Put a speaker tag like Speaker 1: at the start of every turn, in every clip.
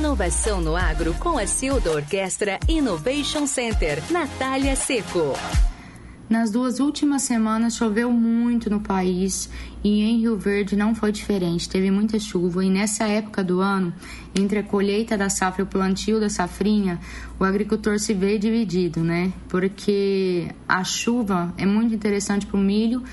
Speaker 1: Inovação no agro com a Silda Orquestra Innovation Center. Natália Seco.
Speaker 2: Nas duas últimas semanas choveu muito no país e em Rio Verde não foi diferente. Teve muita chuva e nessa época do ano, entre a colheita da safra e o plantio da safrinha, o agricultor se vê dividido, né? Porque a chuva é muito interessante para o milho,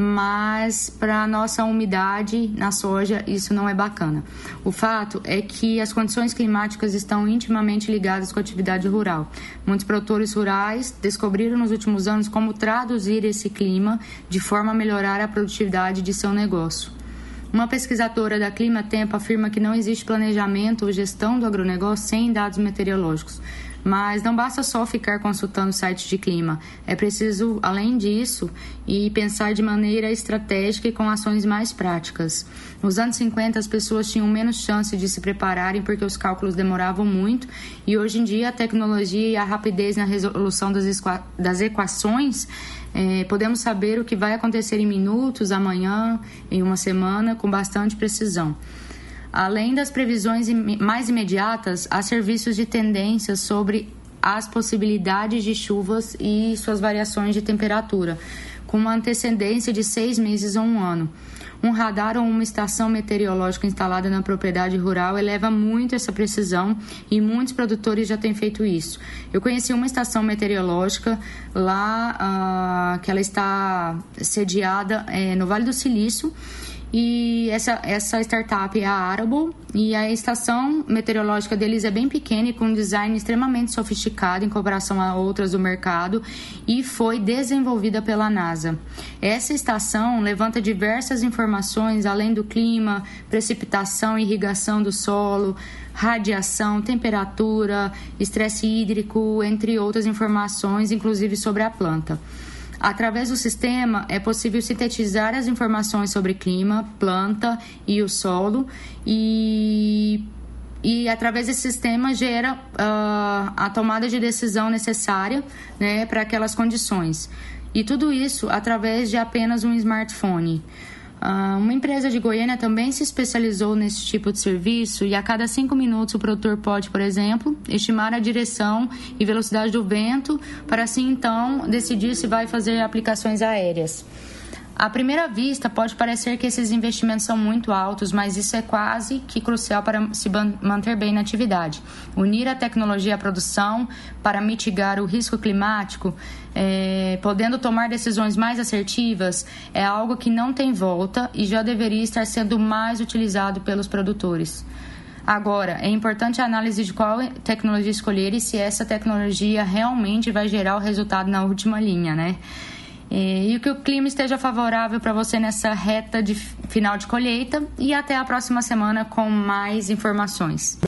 Speaker 2: mas para nossa umidade na soja isso não é bacana. O fato é que as condições climáticas estão intimamente ligadas com a atividade rural. Muitos produtores rurais descobriram nos últimos anos como traduzir esse clima de forma a melhorar a produtividade de seu negócio. Uma pesquisadora da Clima Tempo afirma que não existe planejamento ou gestão do agronegócio sem dados meteorológicos. Mas não basta só ficar consultando sites de clima. É preciso, além disso, e pensar de maneira estratégica e com ações mais práticas. Nos anos 50, as pessoas tinham menos chance de se prepararem porque os cálculos demoravam muito, e hoje em dia a tecnologia e a rapidez na resolução das, equações é, podemos saber o que vai acontecer em minutos, amanhã, em uma semana, com bastante precisão. Além das previsões mais imediatas, há serviços de tendência sobre as possibilidades de chuvas e suas variações de temperatura, com uma antecedência de seis meses ou um ano. Um radar ou uma estação meteorológica instalada na propriedade rural eleva muito essa precisão e muitos produtores já têm feito isso. Eu conheci uma estação meteorológica lá, uh, que ela está sediada é, no Vale do Silício e essa, essa startup é a Arable e a estação meteorológica deles é bem pequena e com um design extremamente sofisticado em comparação a outras do mercado e foi desenvolvida pela NASA. Essa estação levanta diversas informações além do clima, precipitação, irrigação do solo, radiação, temperatura, estresse hídrico, entre outras informações, inclusive sobre a planta. Através do sistema, é possível sintetizar as informações sobre clima, planta e o solo e e através desse sistema gera uh, a tomada de decisão necessária né, para aquelas condições. E tudo isso através de apenas um smartphone. Uh, uma empresa de Goiânia também se especializou nesse tipo de serviço e a cada cinco minutos o produtor pode, por exemplo, estimar a direção e velocidade do vento para assim então decidir se vai fazer aplicações aéreas. À primeira vista, pode parecer que esses investimentos são muito altos, mas isso é quase que crucial para se manter bem na atividade. Unir a tecnologia à produção para mitigar o risco climático, é, podendo tomar decisões mais assertivas, é algo que não tem volta e já deveria estar sendo mais utilizado pelos produtores. Agora, é importante a análise de qual tecnologia escolher e se essa tecnologia realmente vai gerar o resultado na última linha, né? E, que o clima esteja favorável para você nessa reta de final de colheita. E até a próxima semana com mais informações.